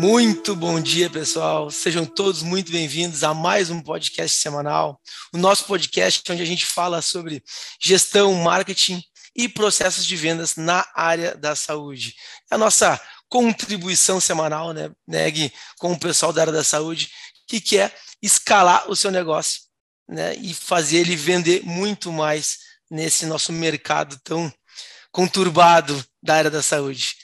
Muito bom dia, pessoal. Sejam todos muito bem-vindos a mais um podcast semanal. O nosso podcast onde a gente fala sobre gestão, marketing e processos de vendas na área da saúde. É a nossa contribuição semanal, né, Neg, com o pessoal da área da saúde, que quer escalar o seu negócio né, e fazer ele vender muito mais nesse nosso mercado tão conturbado da área da saúde.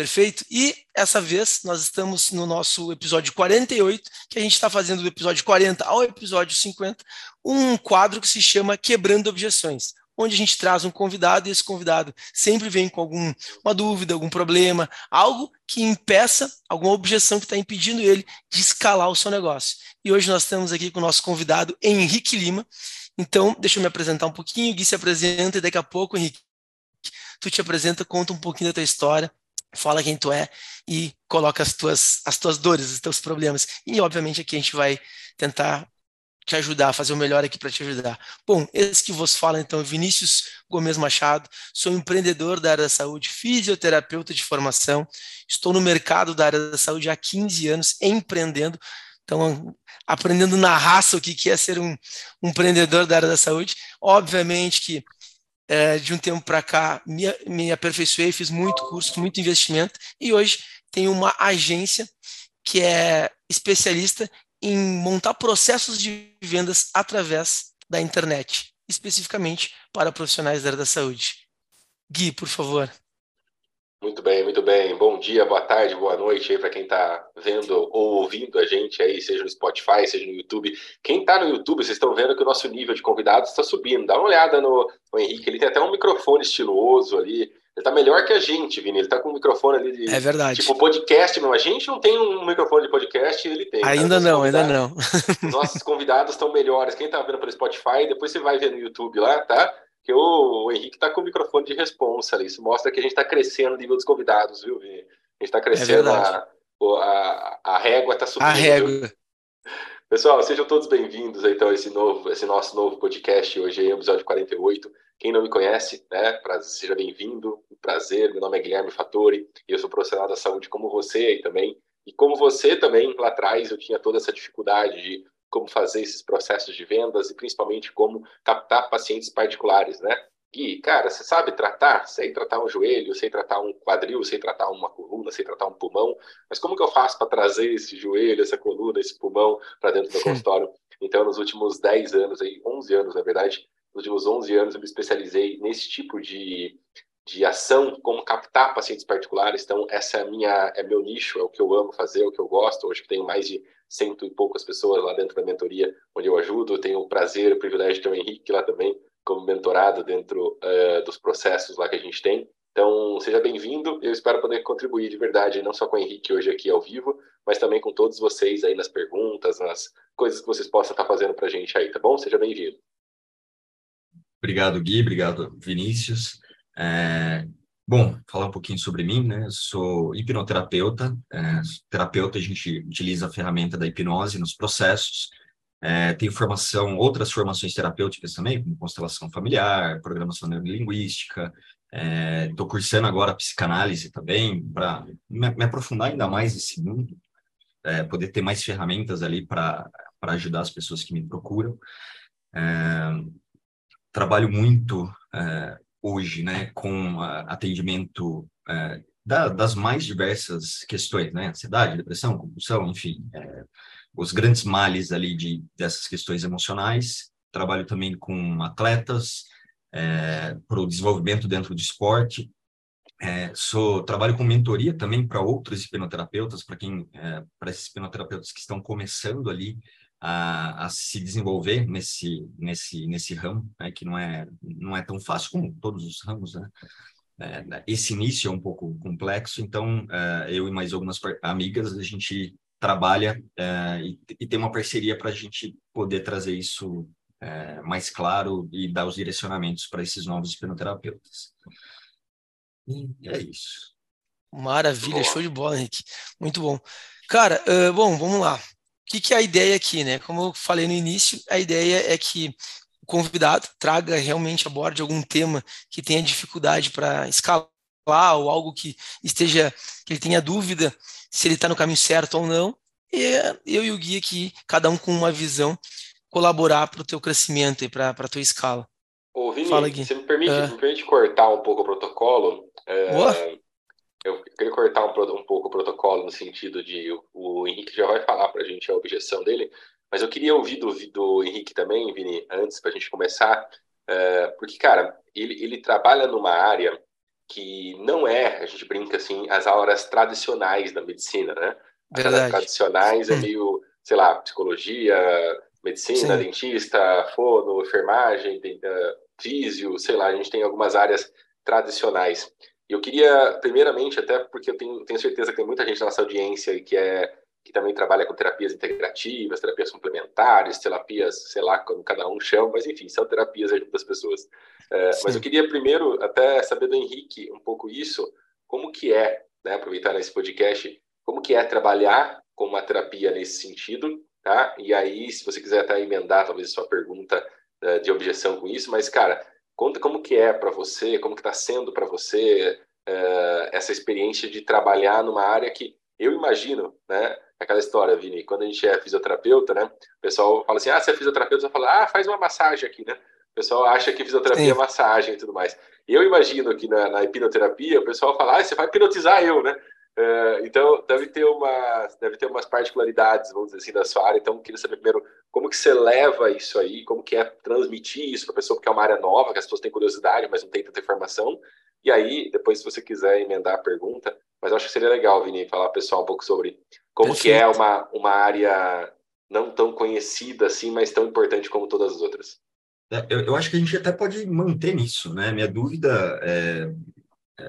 Perfeito? E essa vez nós estamos no nosso episódio 48, que a gente está fazendo do episódio 40 ao episódio 50, um quadro que se chama Quebrando Objeções, onde a gente traz um convidado e esse convidado sempre vem com alguma dúvida, algum problema, algo que impeça, alguma objeção que está impedindo ele de escalar o seu negócio. E hoje nós estamos aqui com o nosso convidado Henrique Lima. Então, deixa eu me apresentar um pouquinho, o Gui se apresenta e daqui a pouco, Henrique, tu te apresenta, conta um pouquinho da tua história, fala quem tu é e coloca as tuas, as tuas dores, os teus problemas. E, obviamente, aqui a gente vai tentar te ajudar, fazer o melhor aqui para te ajudar. Bom, esse que vos fala, então, Vinícius Gomes Machado, sou empreendedor da área da saúde, fisioterapeuta de formação, estou no mercado da área da saúde há 15 anos, empreendendo, então, aprendendo na raça o que é ser um, um empreendedor da área da saúde. Obviamente que é, de um tempo para cá, me, me aperfeiçoei, fiz muito curso, muito investimento, e hoje tenho uma agência que é especialista em montar processos de vendas através da internet, especificamente para profissionais da área da saúde. Gui, por favor. Muito bem, muito bem. Bom dia, boa tarde, boa noite aí para quem está vendo ou ouvindo a gente aí, seja no Spotify, seja no YouTube. Quem está no YouTube, vocês estão vendo que o nosso nível de convidados está subindo. Dá uma olhada no, no, Henrique, ele tem até um microfone estiloso ali. Ele está melhor que a gente, Vini. Ele está com um microfone ali de. É verdade. Tipo podcast, não. A gente não tem um microfone de podcast, ele tem. Ainda não, ainda não. Nossos convidados estão melhores. Quem está vendo pelo Spotify, depois você vai ver no YouTube lá, tá? Que o, o Henrique está com o microfone de responsa ali. Isso mostra que a gente está crescendo o nível dos convidados, viu, Vini? A gente está crescendo, é a, a, a régua está subindo. A régua. Pessoal, sejam todos bem-vindos então a esse novo, esse nosso novo podcast hoje, aí, episódio 48. Quem não me conhece, né, pra, seja bem-vindo, prazer. Meu nome é Guilherme Fattori e eu sou profissional da saúde como você aí também. E como você também, lá atrás, eu tinha toda essa dificuldade de como fazer esses processos de vendas e principalmente como captar pacientes particulares, né? Gui, cara, você sabe tratar? Sei tratar um joelho, sei tratar um quadril, sei tratar uma coluna, sei tratar um pulmão, mas como que eu faço para trazer esse joelho, essa coluna, esse pulmão para dentro do consultório? Então, nos últimos 10 anos, aí, 11 anos, na verdade, nos últimos 11 anos eu me especializei nesse tipo de, de ação, como captar pacientes particulares. Então, essa é minha é meu nicho, é o que eu amo fazer, é o que eu gosto. Hoje tenho mais de cento e poucas pessoas lá dentro da mentoria, onde eu ajudo. Tenho o prazer, o privilégio de ter o Henrique lá também, como mentorado dentro uh, dos processos lá que a gente tem. Então, seja bem-vindo. Eu espero poder contribuir de verdade, não só com o Henrique hoje aqui ao vivo, mas também com todos vocês aí nas perguntas, nas coisas que vocês possam estar fazendo para a gente aí, tá bom? Seja bem-vindo. Obrigado, Gui. Obrigado, Vinícius. É, Bom, falar um pouquinho sobre mim, né? sou hipnoterapeuta. É, terapeuta, a gente utiliza a ferramenta da hipnose nos processos. É, tenho formação, outras formações terapêuticas também, como constelação familiar, programação neurolinguística. Estou é, cursando agora psicanálise também, para me, me, aprofundar ainda mais nesse mundo, é, poder ter mais ferramentas ali para ajudar as pessoas que me procuram. É, trabalho muito é, hoje, né, com atendimento é, da, das mais diversas questões, né, ansiedade, depressão, compulsão, enfim, é, os grandes males ali de, dessas questões emocionais. Trabalho também com atletas, é, para o desenvolvimento dentro do esporte. Sou trabalho com mentoria também para outros hipnoterapeutas, para quem, para esses hipnoterapeutas que estão começando ali a, a, se desenvolver nesse nesse nesse ramo, né, que não é não é tão fácil como todos os ramos, né? É, esse início é um pouco complexo, então é, eu e mais algumas amigas a gente trabalha é, e, e, tem uma parceria para a gente poder trazer isso mais claro e dar os direcionamentos para esses novos hipnoterapeutas. E é isso. Maravilha, show de bola, Henrique. Muito bom. Cara, uh, bom, vamos lá que, que é a ideia aqui, né? Como eu falei no início, a ideia é que o convidado traga realmente a bordo algum tema que tenha dificuldade para escalar ou algo que esteja, que ele tenha dúvida se ele está no caminho certo ou não. E eu e o guia aqui, cada um com uma visão, colaborar para o teu crescimento e para a tua escala. Ô, Vini, Fala, Gui. você me permite, uh, me permite cortar um pouco o protocolo? Boa. Eu queria cortar um, um, pouco o protocolo no sentido de o, o Henrique já vai falar para a gente a objeção dele, mas eu queria ouvir do, do Henrique também, Vini, antes para a gente começar, é, porque, cara, ele, ele trabalha numa área que não é, a gente brinca assim, as aulas tradicionais da medicina, né? As aulas tradicionais é meio, sei lá, psicologia, medicina, Sim. dentista, fono, enfermagem, uh, físio, sei lá, a gente tem algumas áreas tradicionais. Eu queria, primeiramente, até porque eu tenho, tenho certeza que tem muita gente na nossa audiência que é que também trabalha com terapias integrativas, terapias complementares, terapias, sei lá como cada um chama, mas enfim, são terapias ajuda as pessoas. É, mas eu queria primeiro até saber do Henrique um pouco isso, como que é, né, aproveitar nesse podcast, como que é trabalhar com uma terapia nesse sentido, tá? E aí, se você quiser até emendar talvez a sua pergunta uh, de objeção com isso, mas cara, conta como que é para você, como que está sendo para você uh, essa experiência de trabalhar numa área que eu imagino, né? Aquela história, Vini, quando a gente é fisioterapeuta, né? O pessoal fala assim, ah, você é fisioterapeuta, você fala, ah, faz uma massagem aqui, né? O pessoal acha que fisioterapia Sim. é massagem e tudo mais. E eu imagino que na, na hipnoterapia, o pessoal fala, ah, você vai hipnotizar eu, né? Uh, então, deve ter, uma, deve ter umas particularidades, vamos dizer assim, da sua área. Então, queria saber primeiro como que você leva isso aí, como que é transmitir isso para a pessoa, porque é uma área nova, que as pessoas têm curiosidade, mas não tem tanta informação. E aí, depois, se você quiser emendar a pergunta, mas eu acho que seria legal, Vini, falar pessoal um pouco sobre como Perfeito. que é uma, uma área não tão conhecida assim, mas tão importante como todas as outras. É, eu, eu, acho que a gente até pode manter nisso, né? Minha dúvida é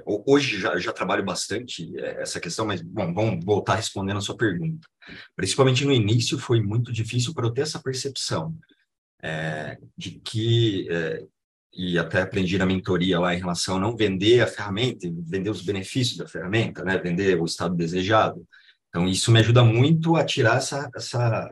hoje já, já trabalho bastante é, essa questão, mas bom, vamos voltar respondendo a sua pergunta. Principalmente no início foi muito difícil para eu ter essa percepção é, de que é, e até aprendi na mentoria lá em relação a não vender a ferramenta, vender os benefícios da ferramenta, né? Vender o estado desejado. Então, isso me ajuda muito a tirar essa, essa,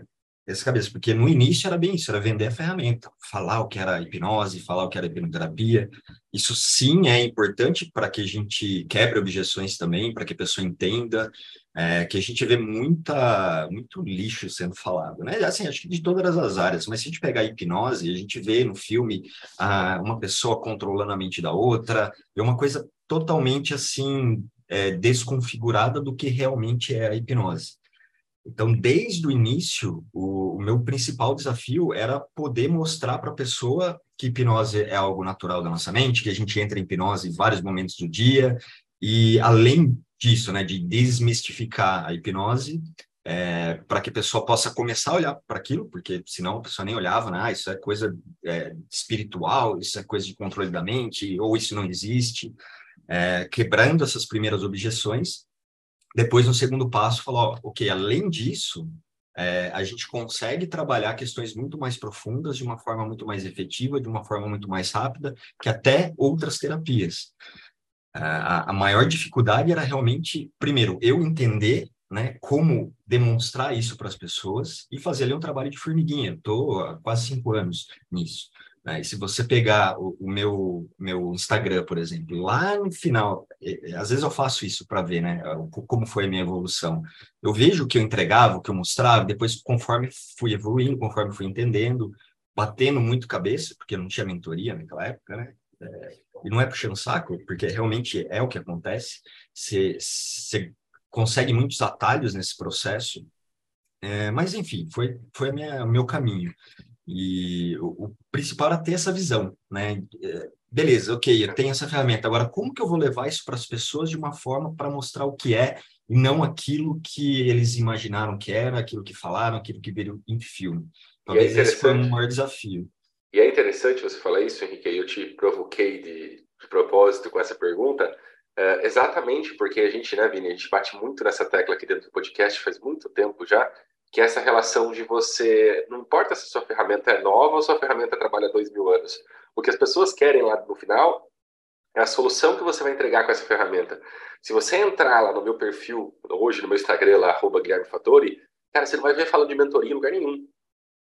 essa cabeça, porque no início era bem isso, era vender a ferramenta, falar o que era hipnose, falar o que era hipnoterapia. Isso sim é importante para que a gente quebre objeções também, para que a pessoa entenda, é, que a gente vê muita, muito lixo sendo falado, né? Assim, acho que de todas as áreas, mas se a gente pegar a hipnose, a gente vê no filme ah, uma pessoa controlando a mente da outra, é uma coisa totalmente assim é, desconfigurada do que realmente é a hipnose. Então, desde o início, o, o meu principal desafio era poder mostrar para a pessoa que hipnose é algo natural da nossa mente, que a gente entra em hipnose em vários momentos do dia, e além disso, né, de desmistificar a hipnose, é, para que a pessoa possa começar a olhar para aquilo, porque senão a pessoa nem olhava, né? Ah, isso é coisa é, espiritual, isso é coisa de controle da mente, ou isso não existe, é, quebrando essas primeiras objeções. Depois, no segundo passo, falou, ok, além disso, é, a gente consegue trabalhar questões muito mais profundas, de uma forma muito mais efetiva, de uma forma muito mais rápida, que até outras terapias. A, a maior dificuldade era realmente, primeiro, eu entender né, como demonstrar isso para as pessoas e fazer ali um trabalho de formiguinha. Estou há quase cinco anos nisso. Né? E se você pegar o, o, meu, meu Instagram, por exemplo, lá no final, é, é, às vezes eu faço isso para ver né, como foi a minha evolução. Eu vejo o que eu entregava, o que eu mostrava, depois, conforme fui evoluindo, conforme fui entendendo, batendo muito cabeça, porque não tinha mentoria naquela época, né? É, e não é puxando saco, porque realmente é o que acontece. Você consegue muitos atalhos nesse processo, é, mas enfim, foi, foi meu caminho. E o, o, principal era ter essa visão, né? É, beleza, ok, eu tenho essa ferramenta. Agora, como que eu vou levar isso para as pessoas de uma forma para mostrar o que é e não aquilo que eles imaginaram que era, aquilo que falaram, aquilo que viram em filme? Talvez é esse foi o maior desafio. E é interessante você falar isso, Henrique, eu te provoquei de, de propósito com essa pergunta, é, exatamente porque a gente, né, Vini, a gente bate muito nessa tecla aqui dentro do podcast faz muito tempo já, que é essa relação de você, não importa se sua ferramenta é nova ou sua ferramenta trabalha dois mil anos, o que as pessoas querem lá no final é a solução que você vai entregar com essa ferramenta. Se você entrar lá no meu perfil, hoje no meu Instagram, lá, arroba Guilherme Fattori, cara, você não vai ver falando de mentoria em lugar nenhum.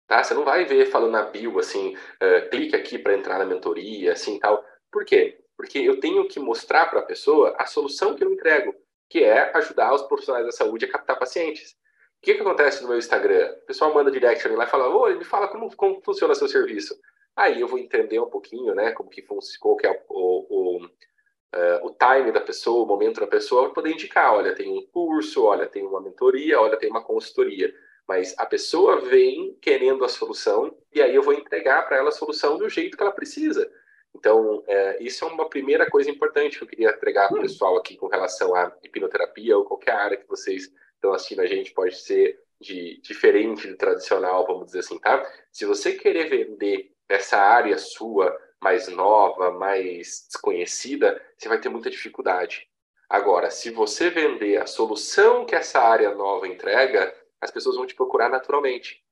Tá? Você não vai ver falando na bio, assim, uh, clique aqui para entrar na mentoria, assim, tal. Por quê? Porque eu tenho que mostrar para a pessoa a solução que eu entrego, que é ajudar os profissionais da saúde a captar pacientes. O que, que acontece no meu Instagram? O pessoal manda direct lá e fala, oi, me fala como, como funciona seu serviço. Aí eu vou entender um pouquinho, né, como que funciona, qual que é o, o, uh, o time da pessoa, o momento da pessoa, para poder indicar, olha, tem um curso, olha, tem uma mentoria, olha, tem uma consultoria. Mas a pessoa vem querendo a solução e aí eu vou entregar para ela a solução do jeito que ela precisa. Então, é, isso é uma primeira coisa importante que eu queria entregar para o pessoal aqui com relação à hipnoterapia ou qualquer área que vocês estão assistindo a gente, pode ser de diferente do tradicional, vamos dizer assim, tá? Se você querer vender essa área sua mais nova, mais desconhecida, você vai ter muita dificuldade. Agora, se você vender a solução que essa área nova entrega, as pessoas vão te procurar naturalmente.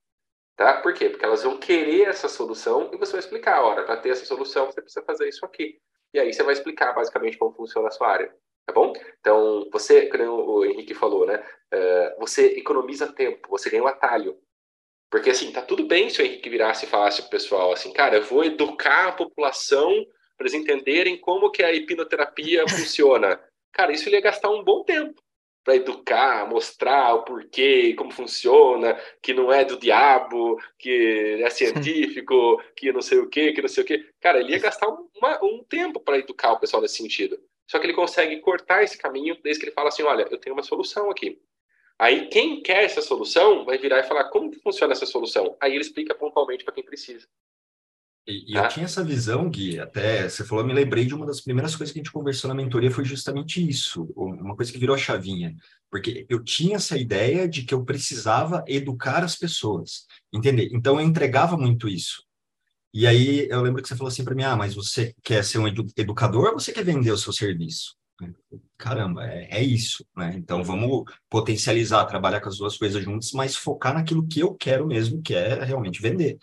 Tá? Por quê? Porque elas vão querer essa solução e você vai explicar, olha, para ter essa solução você precisa fazer isso aqui. E aí você vai explicar basicamente como funciona a sua área. Tá bom? Então, você, como o Henrique falou, né? Uh, você economiza tempo, você ganha um atalho. Porque, assim, tá tudo bem se o Henrique virasse e falasse pro pessoal, assim, cara, eu vou educar a população para eles entenderem como que a hipnoterapia funciona. Cara, isso ele ia gastar um bom tempo para educar, mostrar o porquê, como funciona, que não é do diabo, que é científico, que não sei o quê, que não sei o quê. Cara, ele ia gastar uma, um tempo para educar o pessoal nesse sentido. Só que ele consegue cortar esse caminho desde que ele fala assim, olha, eu tenho uma solução aqui. Aí quem quer essa solução vai virar e falar como que funciona essa solução. Aí ele explica pontualmente para quem precisa. E, e eu tá? tinha essa visão, Gui, até você falou, eu me lembrei de uma das primeiras coisas que a gente conversou na mentoria foi justamente isso, uma coisa que virou a chavinha, porque eu tinha essa ideia de que eu precisava educar as pessoas, entender? Então eu entregava muito isso. E aí eu lembro que você falou assim para mim, ah, mas você quer ser um edu educador ou você quer vender o seu serviço? Caramba, é, é isso, né? Então vamos potencializar, trabalhar com as duas coisas juntas, mas focar naquilo que eu quero mesmo, que é realmente vender.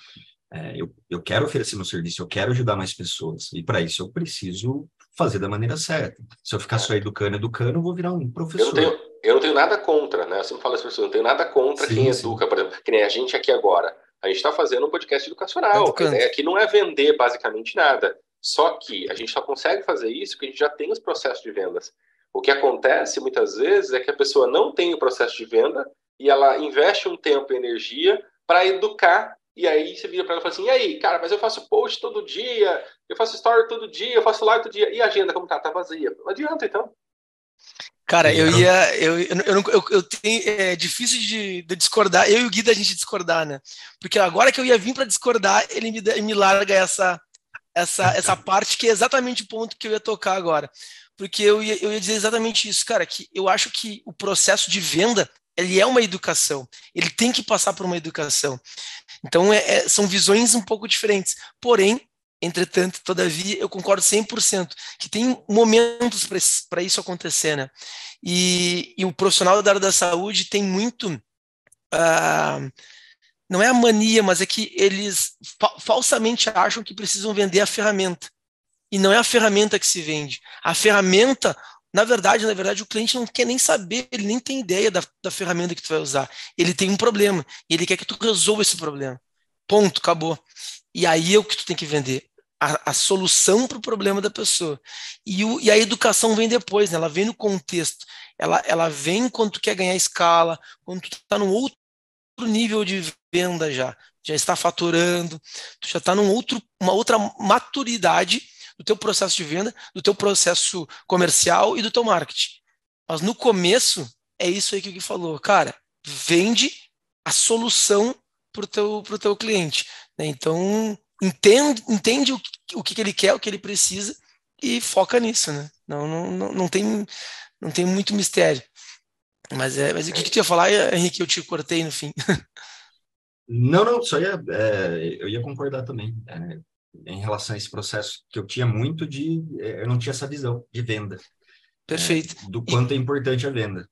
É, eu, eu quero oferecer meu serviço, eu quero ajudar mais pessoas. E para isso eu preciso fazer da maneira certa. Se eu ficar só educando, educando, eu vou virar um professor. Eu não tenho, eu não tenho nada contra, né? Eu sempre falo às pessoas, eu não tenho nada contra sim, quem sim. educa, por exemplo, que nem a gente aqui agora. A gente está fazendo um podcast educacional. Né? Aqui não é vender basicamente nada. Só que a gente só consegue fazer isso porque a gente já tem os processos de vendas. O que acontece muitas vezes é que a pessoa não tem o processo de venda e ela investe um tempo e energia para educar e aí você vira para ela e fala assim: e aí, cara, mas eu faço post todo dia, eu faço story todo dia, eu faço live todo dia. E a agenda como tá? Tá vazia. Não adianta, então. Cara, eu ia. Eu, eu, eu, eu, eu tenho. É difícil de, de, discordar. Eu e o Gui da gente discordar, né? Porque agora que eu ia vir para discordar, ele me, me larga essa, essa, essa parte que é exatamente o ponto que eu ia tocar agora. Porque eu ia, eu ia dizer exatamente isso, cara, que eu acho que o processo de venda ele é uma educação, ele tem que passar por uma educação. Então, é, é, são visões um pouco diferentes. Porém, entretanto, todavia, eu concordo 100% que tem momentos para isso acontecer, né? E, e, o profissional da área da saúde tem muito. Uh, não é a mania, mas é que eles fa falsamente acham que precisam vender a ferramenta. E não é a ferramenta que se vende. A ferramenta, na verdade, na verdade, o cliente não quer nem saber, ele nem tem ideia da, da ferramenta que tu vai usar. Ele tem um problema e ele quer que tu resolva esse problema. Ponto, acabou. E aí é o que tu tem que vender. A, a solução para o problema da pessoa. E, o, e a educação vem depois, né? ela vem no contexto. Ela, ela vem quando tu quer ganhar escala, quando tu está num outro nível de venda já. Já está faturando, tu já está num outro, uma outra maturidade do teu processo de venda, do teu processo comercial e do teu marketing. Mas no começo, é isso aí que o Gui falou. Cara, vende a solução para o teu, teu cliente. Né? Então, entende, entende o, o que, que ele quer, o que ele precisa e foca nisso. Né? Não, não, não, não, tem, não tem muito mistério. Mas, é, mas o que, que tu ia falar, Henrique? Eu te cortei no fim. Não, não, só ia, é, eu ia concordar também. É, em relação a esse processo que eu tinha muito de eh, eu não tinha essa visão de venda perfeito é, do quanto e, é importante a venda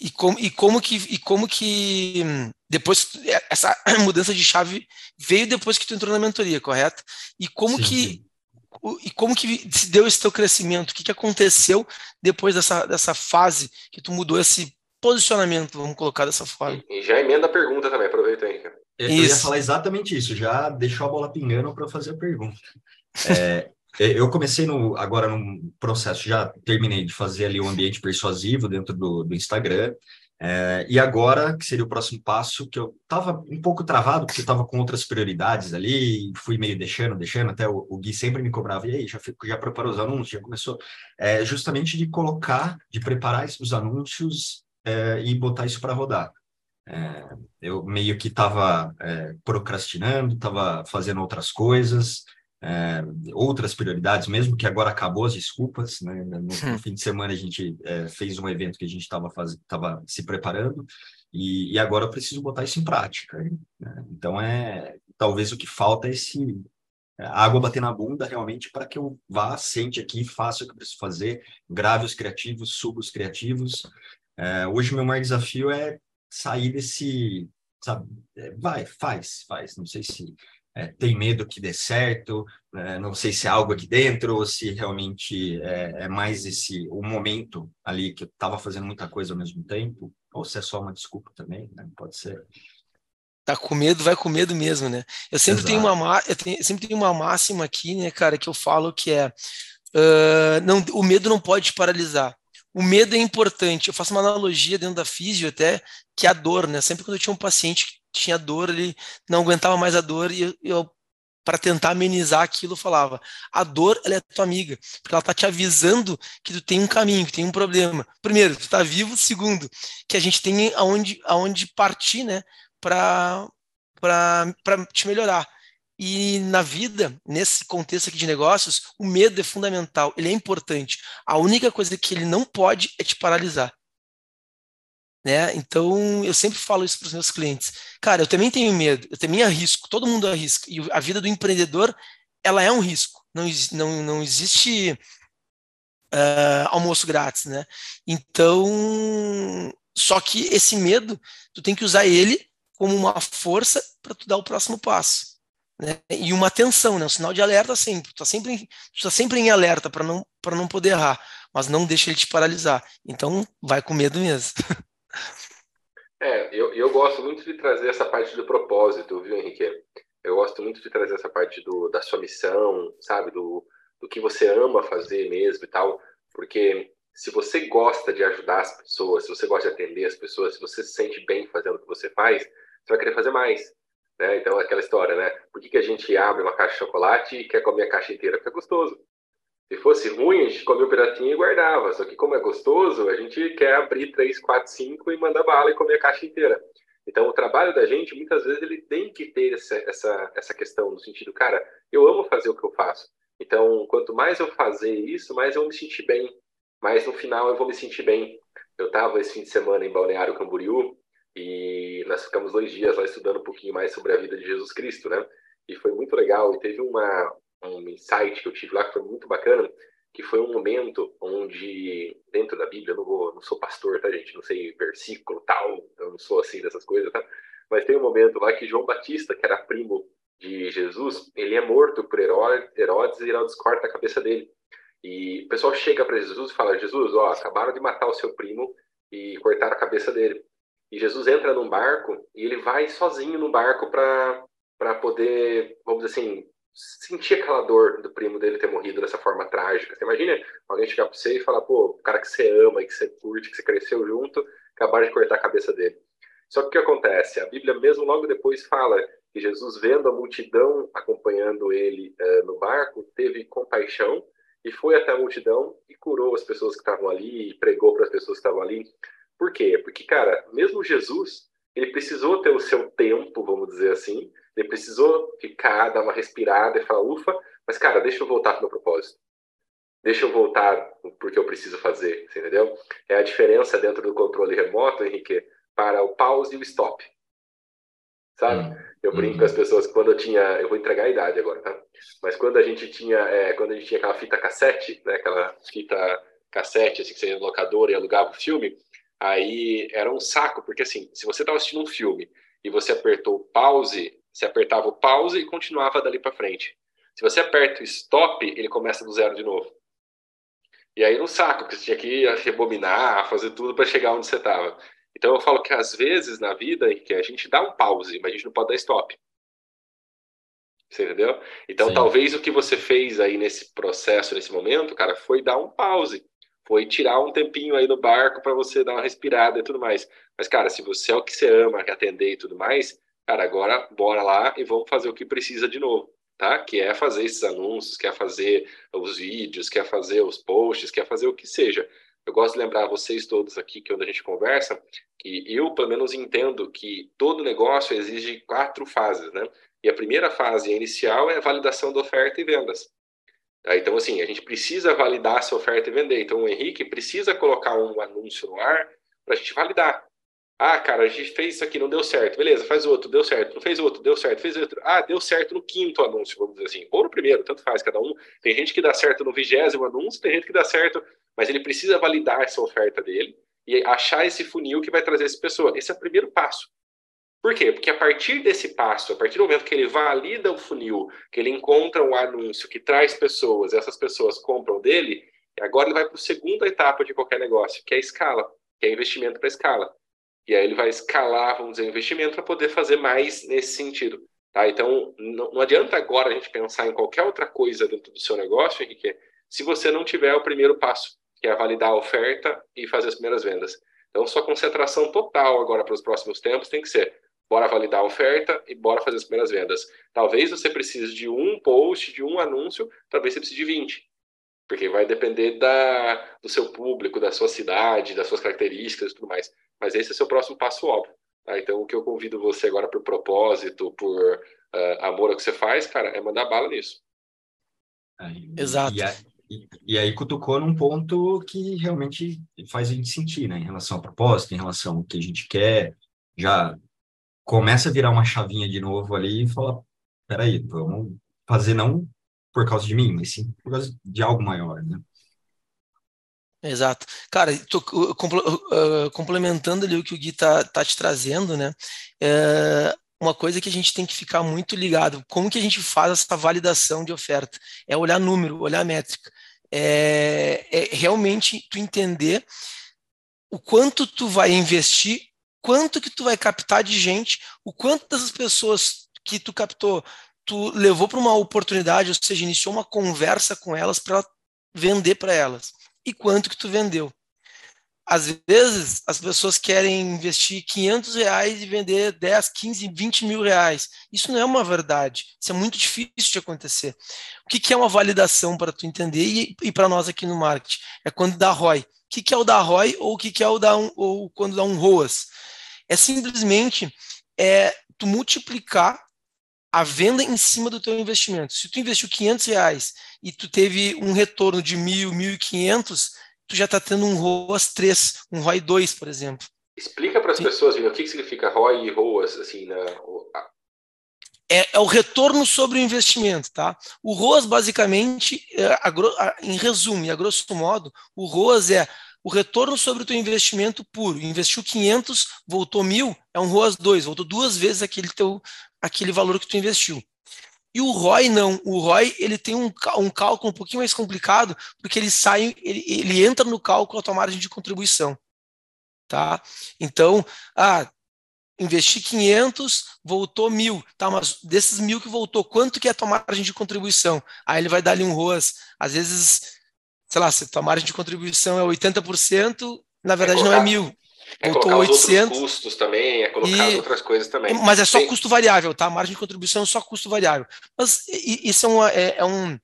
e como e como que e como que depois essa mudança de chave veio depois que tu entrou na mentoria correto? E como sim, que e como que se deu esse teu crescimento? O que que aconteceu depois dessa dessa fase que tu mudou esse posicionamento vamos colocar dessa forma? E, e já emenda a pergunta também aproveita aí cara. Eu ia falar exatamente isso, já deixou a bola pingando para fazer a pergunta. É, É, eu comecei no, agora num processo, já terminei de fazer ali um ambiente persuasivo dentro do, do Instagram, é, e agora, que seria o próximo passo, que eu estava um pouco travado, porque estava com outras prioridades ali, fui meio deixando, deixando, até o, o, Gui sempre me cobrava, e aí, já, já preparou os anúncios, já começou, é, justamente de colocar, de preparar os anúncios é, e botar isso para rodar. É, eu meio que estava é, procrastinando, estava fazendo outras coisas, é, outras prioridades, mesmo que agora acabou as desculpas, né? No, no fim de semana a gente é, fez um evento que a gente estava tava se preparando e, e, agora eu preciso botar isso em prática. Né? Então é talvez o que falta é esse é, água bater na bunda realmente para que eu vá, sente aqui, faça o que eu preciso fazer, grave os criativos, suba os criativos. É, hoje meu maior desafio é sair desse, sabe, é, vai, faz, faz. Não sei se é, tem medo que dê certo, é, não sei se é algo aqui dentro ou se realmente é, é mais esse o momento ali que eu estava fazendo muita coisa ao mesmo tempo, ou se é só uma desculpa também, né? pode ser. Tá com medo, vai com medo mesmo, né? Eu sempre tenho uma eu, tenho, sempre tenho uma máxima aqui, né, cara, que eu falo que é uh, não, o medo não pode te paralisar. O medo é importante. Eu faço uma analogia dentro da físio até, que é a dor, né? Sempre quando eu tinha um paciente tinha dor, ele não aguentava mais a dor e eu, para tentar amenizar aquilo, falava: a dor ela é tua amiga, porque ela está te avisando que tu tem um caminho, que tem um problema. Primeiro, tu está vivo. Segundo, que a gente tem aonde, aonde partir, né, para te melhorar. E na vida, nesse contexto aqui de negócios, o medo é fundamental, ele é importante. A única coisa que ele não pode é te paralisar. Né? Então, eu sempre falo isso para os meus clientes. Cara, eu também tenho medo, eu também arrisco, todo mundo arrisca. E a vida do empreendedor, ela é um risco. Não, não, não existe uh, almoço grátis, né? Então, só que esse medo, tu tem que usar ele como uma força para tu dar o próximo passo. Né? E uma atenção, né? um sinal de alerta sempre. Tu está sempre, tá sempre em alerta para não, não poder errar, mas não deixa ele te paralisar. Então, vai com medo mesmo. É, eu, eu gosto muito de trazer essa parte do propósito, viu, Henrique? Eu gosto muito de trazer essa parte do, da sua missão, sabe? Do, do que você ama fazer mesmo e tal. Porque se você gosta de ajudar as pessoas, se você gosta de atender as pessoas, se você se sente bem fazendo o que você faz, você vai querer fazer mais. Né? Então, é aquela história, né? Por que, que a gente abre uma caixa de chocolate e quer comer a caixa inteira? Porque é gostoso. Se fosse ruim, a gente comia o pedacinho e guardava. Só que como é gostoso, a gente quer abrir 3, 4, 5 e mandar bala e comer a caixa inteira. Então, o trabalho da gente, muitas vezes, ele tem que ter essa, essa, essa questão, no sentido, cara, eu amo fazer o que eu faço. Então, quanto mais eu fazer isso, mais eu me sentir bem. Mais no final eu vou me sentir bem. Eu estava esse fim de semana em Balneário Camboriú e nós ficamos dois dias lá estudando um pouquinho mais sobre a vida de Jesus Cristo, né? E foi muito legal. E teve uma, um insight que eu tive lá que foi muito bacana, que foi um momento onde, dentro da Bíblia, eu não, vou, não sou pastor, tá, gente? Não sei versículo tal, eu não sou assim dessas coisas, tá? Mas tem um momento lá que João Batista, que era primo de Jesus, ele é morto por Herodes e Herodes corta a cabeça dele. E o pessoal chega para Jesus e fala: Jesus, ó, acabaram de matar o seu primo e cortaram a cabeça dele. E Jesus entra num barco e ele vai sozinho no barco para poder, vamos dizer assim, sentir aquela dor do primo dele ter morrido dessa forma trágica. Você imagina alguém chegar para você e falar, pô, o cara que você ama, que você curte, que você cresceu junto, acabar de cortar a cabeça dele. Só que o que acontece? A Bíblia mesmo logo depois fala que Jesus, vendo a multidão acompanhando ele uh, no barco, teve compaixão e foi até a multidão e curou as pessoas que estavam ali e pregou para as pessoas que estavam ali. Por quê? Porque, cara, mesmo Jesus, ele precisou ter o seu tempo, vamos dizer assim, ele precisou ficar, dar uma respirada e falar, ufa, mas cara, deixa eu voltar para o meu propósito. Deixa eu voltar porque eu preciso fazer, entendeu? É a diferença dentro do controle remoto, Henrique, para o pause e o stop. Sabe? Eu brinco com as uhum. pessoas quando eu tinha, eu vou entregar a idade agora, tá? Mas quando a gente tinha, é, quando a gente tinha aquela fita cassete, né, aquela fita cassete assim que você ia no locador e alugava o filme, aí era um saco, porque assim, se você estava assistindo um filme e você apertou pause, você apertava o pause e continuava dali para frente. Se você aperta o stop, ele começa do zero de novo. E aí no saco, porque você tinha que rebobinar, fazer tudo para chegar onde você estava. Então eu falo que às vezes na vida que a gente dá um pause, mas a gente não pode dar stop. Você entendeu? Então, Sim. talvez o que você fez aí nesse processo, nesse momento, cara, foi dar um pause. Foi tirar um tempinho aí no barco para você dar uma respirada e tudo mais. Mas, cara, se você é o que você ama, que atender e tudo mais, cara, agora bora lá e vamos fazer o que precisa de novo, tá? Que é fazer esses anúncios, quer fazer os vídeos, quer fazer os posts, quer fazer o que seja. Eu gosto de lembrar vocês todos aqui que quando a gente conversa, que eu pelo menos entendo que todo negócio exige quatro fases, né? E a primeira fase inicial é a validação da oferta e vendas. Tá? Então, assim, a gente precisa validar essa oferta e vender. Então, o Henrique precisa colocar um anúncio no ar para a gente validar. Ah, cara, a gente fez isso aqui, não deu certo. Beleza, faz outro, deu certo. Não fez outro, deu certo. Fez outro. Ah, deu certo no quinto anúncio, vamos dizer assim. Ou no primeiro, tanto faz, cada um. Tem gente que dá certo no vigésimo anúncio, tem gente que dá certo, mas ele precisa validar essa oferta dele e achar esse funil que vai trazer essa pessoa. Esse é o primeiro passo. Por quê? Porque a partir desse passo, a partir do momento que ele valida o funil, que ele encontra um anúncio que traz pessoas, essas pessoas compram dele, agora ele vai para a segunda etapa de qualquer negócio, que é a escala, que é investimento para escala. E aí ele vai escalar, vamos dizer, o investimento para poder fazer mais nesse sentido. Tá? Então, não, não adianta agora a gente pensar em qualquer outra coisa dentro do seu negócio, Henrique, se você não tiver o primeiro passo, que é validar a oferta e fazer as primeiras vendas. Então, sua concentração total agora para os próximos tempos tem que ser bora validar a oferta e bora fazer as primeiras vendas. Talvez você precise de um post, de um anúncio, talvez você precise de 20. Porque vai depender da, do seu público, da sua cidade, das suas características e tudo mais. Mas esse é o seu próximo passo óbvio. Tá? Então, o que eu convido você agora por propósito, por uh, amor ao que você faz, cara, é mandar bala nisso. Exato. E, e, e, aí cutucou num ponto que realmente faz a gente sentir, né? Em relação à proposta, em relação ao que a gente quer, já começa a virar uma chavinha de novo ali e fala, peraí, vamos fazer não por causa de mim, mas sim por causa de algo maior, né? Exato. Cara, tô, uh, complementando ali o que o Gui tá, tá te trazendo, né? É uma coisa que a gente tem que ficar muito ligado, como que a gente faz essa validação de oferta? É olhar número, olhar métrica. É, é realmente tu entender o quanto tu vai investir quanto que tu vai captar de gente, o quanto dessas pessoas que tu captou, tu levou para uma oportunidade, ou seja, iniciou uma conversa com elas para vender para elas. E quanto que tu vendeu. Às vezes, as pessoas querem investir 500 reais e vender 10, 15, 20 mil reais. Isso não é uma verdade. Isso é muito difícil de acontecer. O que, que é uma validação para tu entender e, e para nós aqui no marketing? É quando dá ROI. O que, que é o da ROI ou o que, que é o da um, ou quando dá um ROAS? é simplesmente é, tu multiplicar a venda em cima do teu investimento. Se tu investiu 500 reais e tu teve um retorno de 1.000, 1.500, tu já está tendo um ROAS 3, um ROI 2, por exemplo. Explica para as pessoas, Vini, o que, que significa ROI e ROAS, assim, na... É, é, o retorno sobre o investimento, tá? O ROAS, basicamente, é, a, a, em resumo, e a grosso modo, o ROAS é o retorno sobre o teu investimento puro. Investiu 500, voltou mil, é um ROAS 2, voltou duas vezes aquele, teu, aquele valor que tu investiu. E o ROI não. O ROI ele tem um, um cálculo um pouquinho mais complicado, porque ele sai, ele, ele entra no cálculo a tua margem de contribuição. Tá? Então, ah, investi 500, voltou mil. Tá, mas desses mil que voltou, quanto que é a tua margem de contribuição? Aí ele vai dar ali um ROAS, às vezes sei lá, se tua margem de contribuição é 80%, na verdade é não é mil. É colocar 800. os custos também, é colocar e, outras coisas também. Mas é só Tem... custo variável, tá? A margem de contribuição é só custo variável. Mas isso é, uma, é, é um.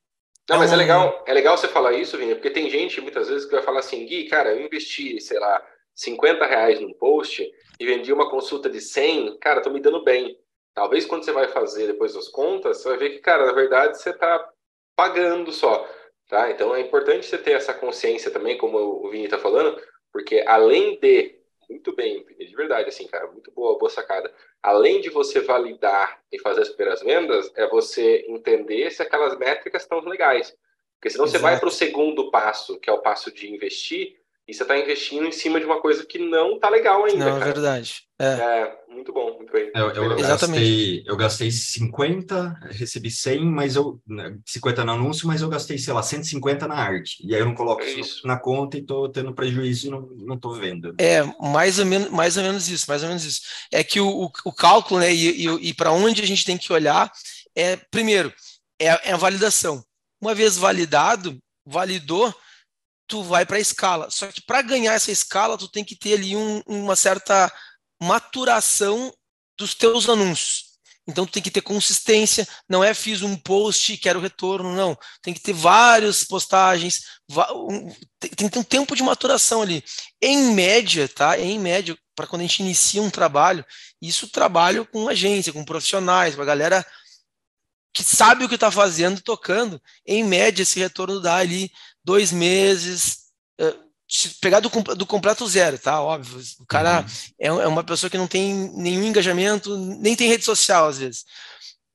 Não, é mas é um... é legal, é legal você falar isso, Vini, porque tem gente muitas vezes que vai falar assim, Gui, cara, eu investi, sei lá, 50 reais num post e vendi uma consulta de 100, cara, tô me dando bem. Talvez quando você vai fazer depois as contas, você vai ver que, cara, na verdade você tá pagando só. Tá? Então é importante você ter essa consciência também, como o Vini está falando, porque além de, muito bem, de verdade, assim, cara, muito boa, boa sacada. Além de você validar e fazer as primeiras vendas, é você entender se aquelas métricas estão legais. Porque senão Exato. você vai para o segundo passo, que é o passo de investir, e você está investindo em cima de uma coisa que não está legal ainda. Não, é cara. é verdade. É. é. muito bom, muito bem. Eu, eu, Exatamente. Gastei, eu gastei 50, recebi 100, mas eu 50 no anúncio, mas eu gastei, sei lá, 150 na arte. E aí eu não coloco é isso na conta e estou tendo prejuízo e não, não tô vendo. É, mais ou, menos, mais ou menos isso, mais ou menos isso. É que o, o, o cálculo, né, e, e, e para onde a gente tem que olhar é primeiro, é, é a validação. Uma vez validado, validou, tu vai para a escala. Só que para ganhar essa escala, tu tem que ter ali um, uma certa maturação dos teus anúncios. Então tu tem que ter consistência, não é fiz um post quero retorno, não. Tem que ter várias postagens, tem que ter um tempo de maturação ali. Em média, tá? Em média, para quando a gente inicia um trabalho, isso trabalho com agência, com profissionais, com a galera que sabe o que está fazendo, tocando. Em média, esse retorno dá ali dois meses, eh, pegar do, do completo zero, tá? Óbvio. O cara uhum. é, é uma pessoa que não tem nenhum engajamento, nem tem rede social às vezes.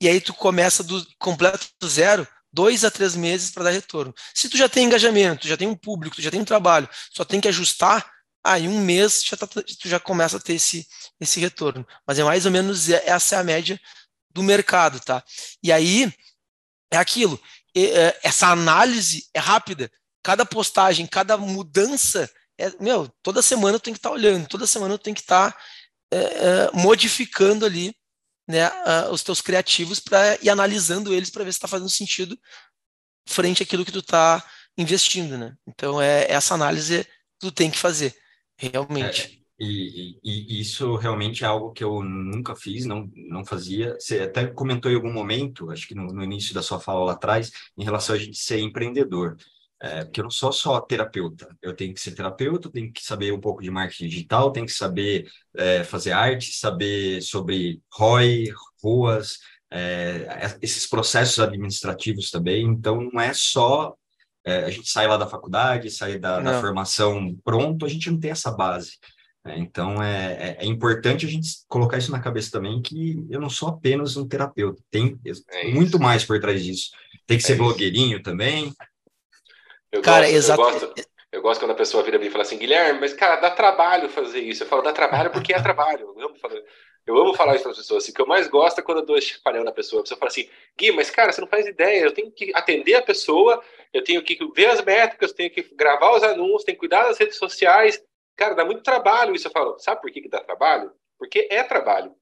E aí tu começa do completo zero, dois a três meses para dar retorno. Se tu já tem engajamento, já tem um público, tu já tem um trabalho, só tem que ajustar, aí um mês já tá, tu já começa a ter esse, esse retorno. Mas é mais ou menos essa é a média do mercado, tá? E aí é aquilo, é, essa análise é rápida cada postagem, cada mudança, é, meu, toda semana eu tenho que estar tá olhando, toda semana eu tenho que estar tá, é, é, modificando ali né, os teus criativos para ir analisando eles para ver se está fazendo sentido frente àquilo que tu está investindo, né? Então é essa análise tu tem que fazer, realmente. É. E, e, e, isso realmente é algo que eu nunca fiz, não, não fazia. Você até comentou em algum momento, acho que no, no início da sua fala lá atrás, em relação a gente ser empreendedor. É, porque eu não sou só terapeuta, eu tenho que ser terapeuta, tenho que saber um pouco de marketing digital, tenho que saber é, fazer arte, saber sobre ROI, ruas, é, esses processos administrativos também. Então, não é só é, a gente sai lá da faculdade, sai da, da, formação pronto, a gente não tem essa base. É, então, é, é, importante a gente colocar isso na cabeça também, que eu não sou apenas um terapeuta, tem muito mais por trás disso. Tem que ser blogueirinho também, eu cara, gosto, exato. Eu gosto, eu gosto quando a pessoa vira mim e fala assim, Guilherme, mas cara, dá trabalho fazer isso. Eu falo, dá trabalho porque é trabalho. Eu amo falar, eu amo falar isso para as pessoas. Assim, o que eu mais gosto é quando eu dou chacoalhão na pessoa. A pessoa fala assim, Gui, mas cara, você não faz ideia. Eu tenho que atender a pessoa, eu tenho que ver as métricas, tenho que gravar os anúncios, tenho que cuidar das redes sociais. Cara, dá muito trabalho isso. Eu falo, sabe por que, que dá trabalho? Porque é trabalho.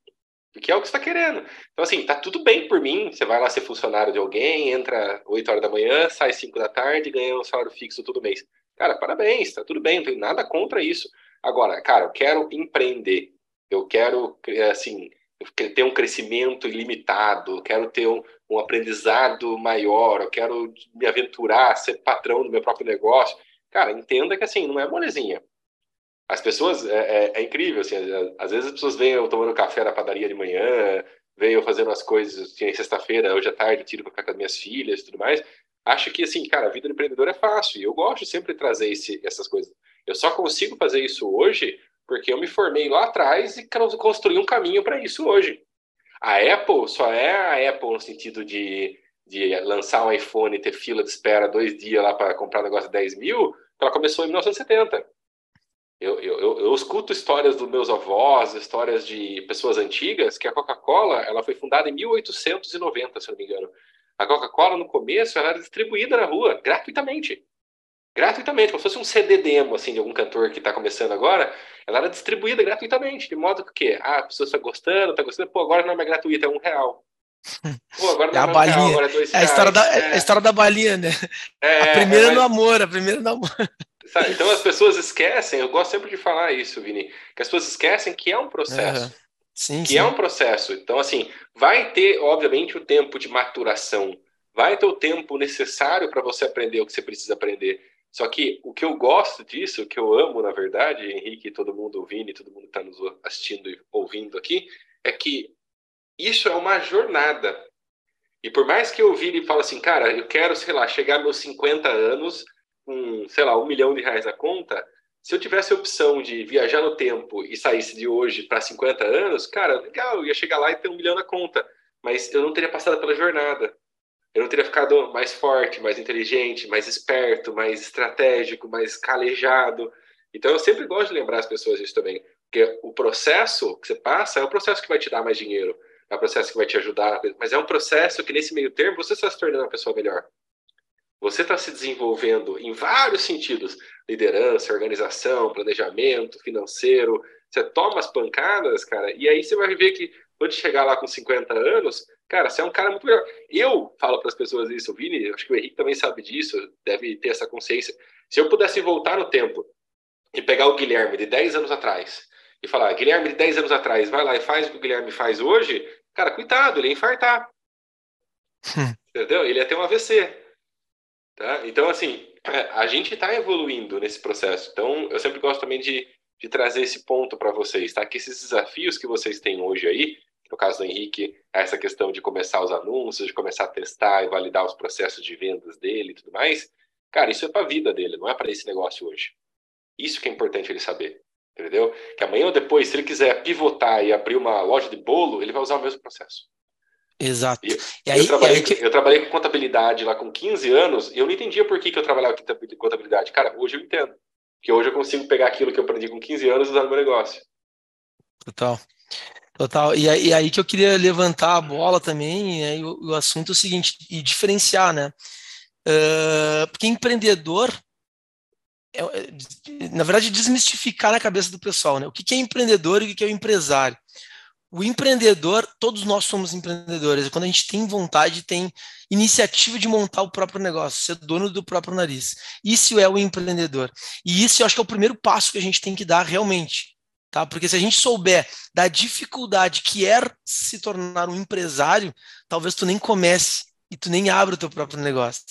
Porque é o que você está querendo. Então, assim, tá tudo bem por mim. Você vai lá ser funcionário de alguém, entra 8 horas da manhã, sai 5 da tarde, ganha um salário fixo todo mês. Cara, parabéns, tá tudo bem, não tenho nada contra isso. Agora, cara, eu quero empreender. Eu quero, assim, ter um crescimento ilimitado, eu quero ter um, um aprendizado maior, eu quero me aventurar, ser patrão do meu próprio negócio. Cara, entenda que, assim, não é molezinha. As pessoas, é, é, é incrível, assim, às vezes as pessoas veem eu tomando café na padaria de manhã, veem eu fazendo as coisas, tinha sexta-feira, hoje à tarde, tiro para ficar com as minhas filhas e tudo mais, acho que, assim, cara, a vida do empreendedor é fácil, e eu gosto sempre de trazer esse, essas coisas. Eu só consigo fazer isso hoje porque eu me formei lá atrás e construí um caminho para isso hoje. A Apple só é a Apple no sentido de, de lançar um iPhone e ter fila de espera dois dias lá para comprar um negócio de 10 mil, ela começou em 1970. Eu, eu, eu, escuto histórias dos meus avós, histórias de pessoas antigas, que a Coca-Cola ela foi fundada em 1890, se não me engano. A Coca-Cola, no começo, ela era distribuída na rua, gratuitamente. Gratuitamente, como se fosse um CD demo, assim, de algum cantor que está começando agora, ela era distribuída gratuitamente, de modo que o quê? Ah, a pessoa está gostando, está gostando, pô, agora não é mais gratuita, é um real. Pô, agora não é, a é balinha. Real, agora é dois é a história da, é. a história da balinha, né? É, a primeira é, mas... no amor, a primeira no amor. Sabe? Então as pessoas esquecem, eu gosto sempre de falar isso, Vini, que as pessoas esquecem que é um processo. Uhum. Sim, que sim. é um processo. Então, assim, vai ter, obviamente, o tempo de maturação, vai ter o tempo necessário para você aprender o que você precisa aprender. Só que o que eu gosto disso, o que eu amo, na verdade, Henrique, todo mundo ouvindo, todo mundo está nos assistindo e ouvindo aqui, é que isso é uma jornada. E por mais que eu vire e fale assim, cara, eu quero, sei lá, chegar aos meus 50 anos com, sei lá, um milhão de reais na conta, se eu tivesse a opção de viajar no tempo e saísse de hoje para 50 anos, cara, legal, eu ia chegar lá e ter um milhão na conta, mas eu não teria passado pela jornada. Eu não teria ficado mais forte, mais inteligente, mais esperto, mais estratégico, mais calejado. Então eu sempre gosto de lembrar as pessoas disso também, porque o processo que você passa é o processo que vai te dar mais dinheiro, é o processo que vai te ajudar, mas é um processo que nesse meio termo você está se tornando uma pessoa melhor. Você está se desenvolvendo em vários sentidos: liderança, organização, planejamento, financeiro. Você toma as pancadas, cara, e aí você vai ver que quando chegar lá com 50 anos, Cara, você é um cara muito melhor. Eu falo para as pessoas isso, o Vini, acho que o Henrique também sabe disso, deve ter essa consciência. Se eu pudesse voltar no tempo e pegar o Guilherme de 10 anos atrás e falar, Guilherme de 10 anos atrás, vai lá e faz o que o Guilherme faz hoje, cara, coitado, ele ia infartar. Entendeu? Ele ia ter um AVC. Tá? Então, assim, a gente está evoluindo nesse processo. Então, eu sempre gosto também de, de trazer esse ponto para vocês, tá? Que esses desafios que vocês têm hoje aí, no caso do Henrique, essa questão de começar os anúncios, de começar a testar e validar os processos de vendas dele e tudo mais, cara, isso é para a vida dele, não é para esse negócio hoje. Isso que é importante ele saber, entendeu? Que amanhã ou depois, se ele quiser pivotar e abrir uma loja de bolo, ele vai usar o mesmo processo. Exato. E, e aí, eu, trabalhei, que... eu, trabalhei, com contabilidade lá com 15 anos e eu não entendia por que, que eu trabalhava com contabilidade. Cara, hoje eu entendo. Porque hoje eu consigo pegar aquilo que eu aprendi com 15 anos e usar no meu negócio. Total. Total. E aí, e aí, que eu queria levantar a bola também, é, o, o, assunto é o seguinte, e diferenciar, né? Uh, porque empreendedor, é, é, na verdade, desmistificar na cabeça do pessoal, né? O que, que é empreendedor e o que, que é o empresário. O empreendedor, todos nós somos empreendedores, quando a gente tem vontade, tem iniciativa de montar o próprio negócio, ser dono do próprio nariz. Isso é o empreendedor. E isso eu acho que é o primeiro passo que a gente tem que dar realmente tá? Porque se a gente souber da dificuldade que é se tornar um empresário, talvez tu nem comece e tu nem abra o teu próprio negócio.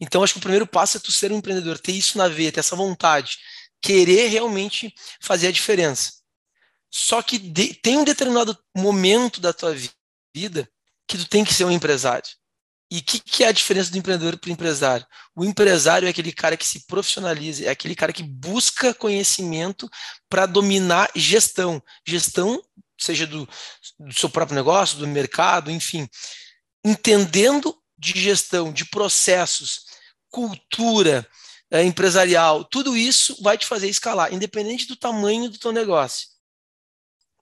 Então, acho que o primeiro passo é tu ser um empreendedor, ter isso na veia, ter essa vontade, querer realmente fazer a diferença. Só que de, tem um determinado momento da tua vida que tu tem que ser um empresário. E o que, que, é a diferença do empreendedor para o empresário? O empresário é aquele cara que se profissionaliza, é aquele cara que busca conhecimento para dominar gestão. Gestão, seja do, do seu próprio negócio, do mercado, enfim. Entendendo de gestão, de processos, cultura é, empresarial, tudo isso vai te fazer escalar, independente do tamanho do teu negócio.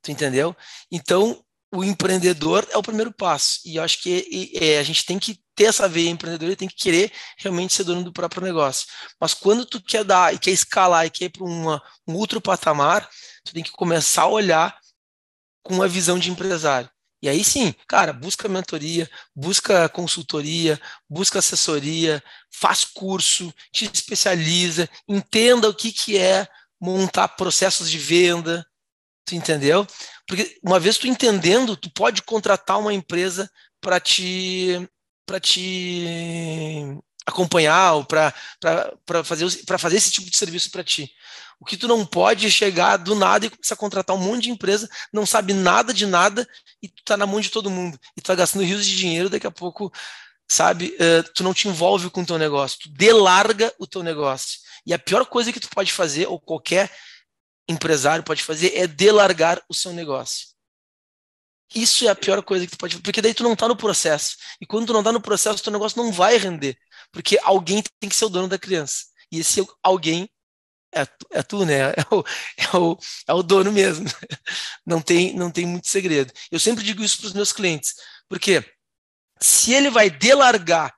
Tu entendeu? Então, o empreendedor é o primeiro passo. E eu acho que é, a gente tem que ter essa veia empreendedora e tem que querer realmente ser dono do próprio negócio. Mas quando tu quer dar e quer escalar e quer ir para um outro patamar, tu tem que começar a olhar com uma visão de empresário. E aí sim, cara, busca mentoria, busca consultoria, busca assessoria, faz curso, te especializa, entenda o que, que é montar processos de venda, tu entendeu? Porque uma vez tu entendendo, tu pode contratar uma empresa para te para te acompanhar ou para fazer para fazer esse tipo de serviço para ti. O que tu não pode é chegar do nada e começar a contratar um monte de empresa, não sabe nada de nada e tu tá na mão de todo mundo. E tu tá gastando rios de dinheiro, daqui a pouco, sabe, uh, tu não te envolve com o teu negócio, tu delarga o teu negócio. E a pior coisa que tu pode fazer, ou qualquer empresário pode fazer é delargar o seu negócio. Isso é a pior coisa que tu pode fazer, porque daí tu não está no processo. E quando tu não está no processo, teu negócio não vai render, porque alguém tem que ser o dono da criança. E esse alguém é, é tu, né? É o, é, o, é o dono mesmo. Não tem, não tem muito segredo. Eu sempre digo isso para os meus clientes, porque se ele vai delargar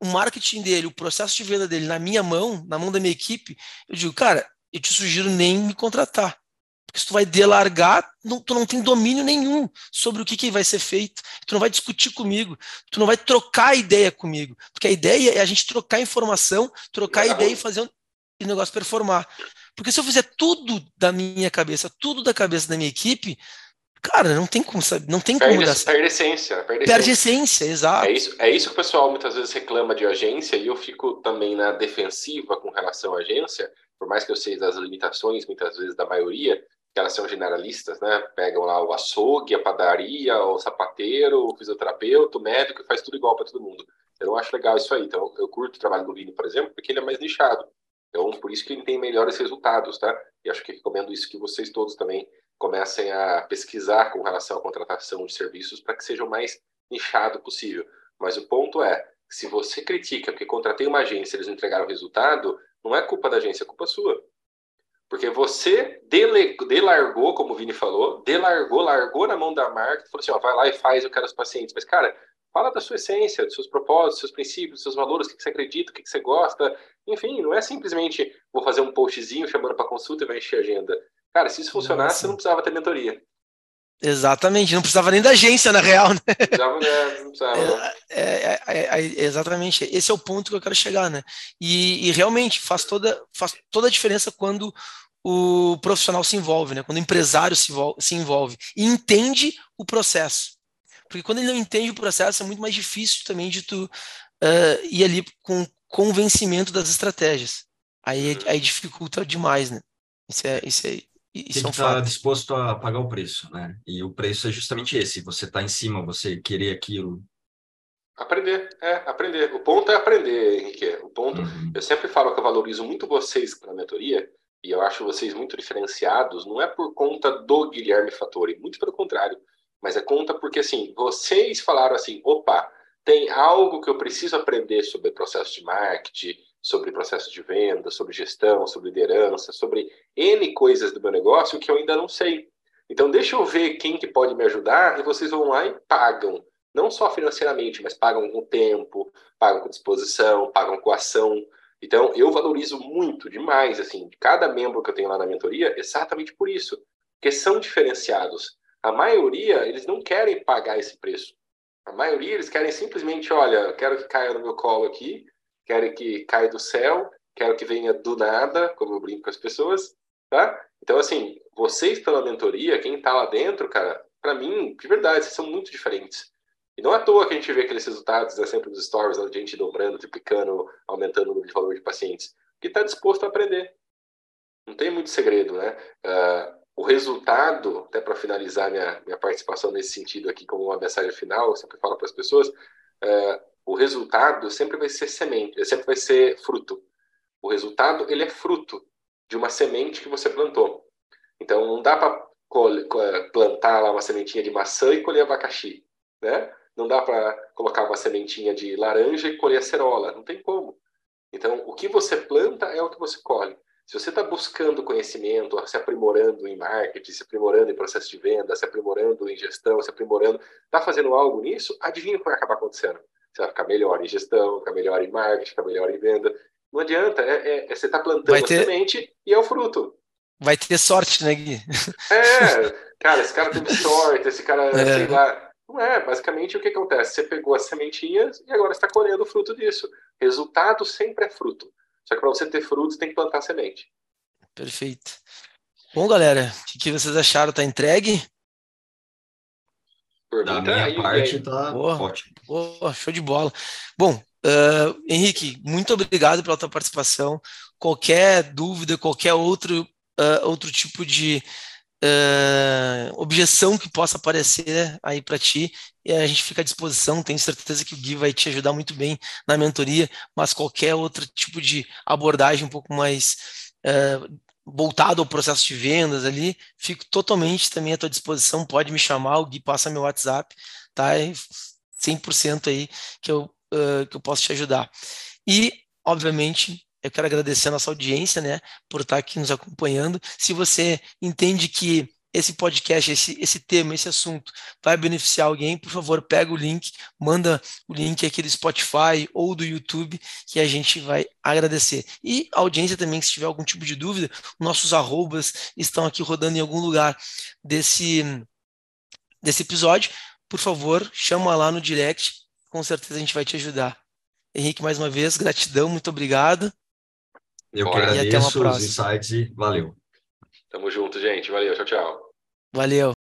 o marketing dele, o processo de venda dele na minha mão, na mão da minha equipe, eu digo, cara, eu te sugiro nem me contratar. Porque se tu vai delargar, não, tu não tem domínio nenhum sobre o que, que vai ser feito. Tu não vai discutir comigo, tu não vai trocar ideia comigo. Porque a ideia é a gente trocar informação, trocar ideia e fazer o negócio performar. Porque se eu fizer tudo da minha cabeça, tudo da cabeça da minha equipe, cara, não tem como saber, não tem perde, como dar Perde essência. Perde, perde essência, exato. É isso, é isso que o pessoal muitas vezes reclama de agência e eu fico também na defensiva com relação à agência, por mais que eu sei das limitações, muitas vezes, da maioria, que elas são generalistas, né? Pegam lá o açougue, a padaria, o sapateiro, o fisioterapeuta, o médico, faz tudo igual para todo mundo. Eu não acho legal isso aí. Então, eu curto o trabalho do Vini, por exemplo, porque ele é mais nichado. Então, por isso que ele tem melhores resultados, tá? E acho que recomendo isso que vocês todos também comecem a pesquisar com relação à contratação de serviços para que seja o mais nichado possível. Mas o ponto é, se você critica porque contratei uma agência e eles não entregaram resultado, não é culpa da agência, é culpa sua. Porque você dele, delargou, como o Vini falou, delargou, largou na mão da marca, falou assim, ó, vai lá e faz, eu quero os pacientes. Mas, cara, fala da sua essência, dos seus propósitos, dos seus princípios, dos seus valores, o que você acredita, o que você gosta. Enfim, não é simplesmente vou fazer um postzinho chamando para consulta e vai encher a agenda. Cara, se isso funcionasse, você não precisava ter mentoria. Exatamente, não precisava nem da agência, na real, né? Precisava, né? Não precisava. É, é, é, é, exatamente, esse é o ponto que eu quero chegar, né? E, e, realmente faz toda, faz toda a diferença quando o profissional se envolve, né? Quando o empresário se envolve, se envolve e entende o processo. Porque quando ele não entende o processo, é muito mais difícil também de tu uh, ir ali com convencimento das estratégias. Aí, uhum. aí dificulta demais, né? Isso é, isso é, isso Tem é um que estar disposto a pagar o preço, né? E o preço é justamente esse, você está em cima, você querer aquilo. Aprender, é, aprender. O ponto é aprender, Henrique. O ponto, uhum. eu sempre falo que eu valorizo muito vocês na mentoria, e eu acho vocês muito diferenciados, não é por conta do Guilherme Fattori, muito pelo contrário, mas é conta porque, assim, vocês falaram assim, opa, tem algo que eu preciso aprender sobre processo de marketing, sobre processo de venda, sobre gestão, sobre liderança, sobre N coisas do meu negócio que eu ainda não sei. Então, deixa eu ver quem que pode me ajudar e vocês vão lá e pagam. Não só financeiramente, mas pagam com tempo, pagam com disposição, pagam com ação. Então, eu valorizo muito, demais, assim, cada membro que eu tenho lá na mentoria, exatamente por isso. Porque são diferenciados. A maioria, eles não querem pagar esse preço. A maioria, eles querem simplesmente, olha, quero que caia no meu colo aqui, quero que caia do céu, quero que venha do nada, como eu brinco com as pessoas, tá? Então, assim, vocês pela mentoria, quem tá lá dentro, cara, para mim, de verdade, vocês são muito diferentes. E não é à toa que a gente vê aqueles resultados, né, sempre nos stories, a gente dobrando, triplicando, aumentando o número de valor de pacientes, que está disposto a aprender. Não tem muito segredo, né? Uh, o resultado, até para finalizar minha, minha participação nesse sentido aqui como uma mensagem final, eu sempre falo para as pessoas, uh, o resultado sempre vai ser semente, sempre vai ser fruto. O resultado, ele é fruto de uma semente que você plantou. Então, não dá para plantar lá uma sementinha de maçã e colher abacaxi, né? Não dá para colocar uma sementinha de laranja e colher acerola, não tem como. Então, o que você planta é o que você colhe. Se você está buscando conhecimento, se aprimorando em marketing, se aprimorando em processo de venda, se aprimorando em gestão, se aprimorando, está fazendo algo nisso, adivinha o que vai acabar acontecendo? Você vai ficar melhor em gestão, ficar melhor em marketing, ficar melhor em venda. Não adianta, é, é, é você está plantando ter... a semente e é o fruto. Vai ter sorte, né, Gui? É, cara, esse cara teve sorte, esse cara, é. sei lá. Não é, basicamente o que acontece? Você pegou as sementinhas e agora está colhendo o fruto disso. Resultado sempre é fruto. Só que para você ter frutos, tem que plantar semente. Perfeito. Bom, galera, o que vocês acharam? Tá entregue? Da minha aí, parte tá ótimo. Boa, show de bola. Bom, uh, Henrique, muito obrigado pela tua participação. Qualquer dúvida, qualquer outro, uh, outro tipo de uh, objeção que possa aparecer aí para ti, a gente fica à disposição. Tenho certeza que o Gui vai te ajudar muito bem na mentoria, mas qualquer outro tipo de abordagem um pouco mais voltado ao processo de vendas ali, fico totalmente também à tua disposição, pode me chamar, o Gui passa meu WhatsApp, tá? É 100% aí que eu, uh, que eu posso te ajudar. E, obviamente, eu quero agradecer a nossa audiência, né, por estar aqui nos acompanhando. Se você entende que esse podcast, esse, esse tema, esse assunto vai beneficiar alguém, por favor, pega o link, manda o link aqui do Spotify ou do YouTube, que a gente vai agradecer. E a audiência também, se tiver algum tipo de dúvida, nossos arrobas estão aqui rodando em algum lugar desse, desse episódio. Por favor, chama lá no direct, com certeza a gente vai te ajudar. Henrique, mais uma vez, gratidão, muito obrigado. Eu que agradeço os insights e valeu. Tamo junto, gente. Valeu, tchau, tchau. Valeu.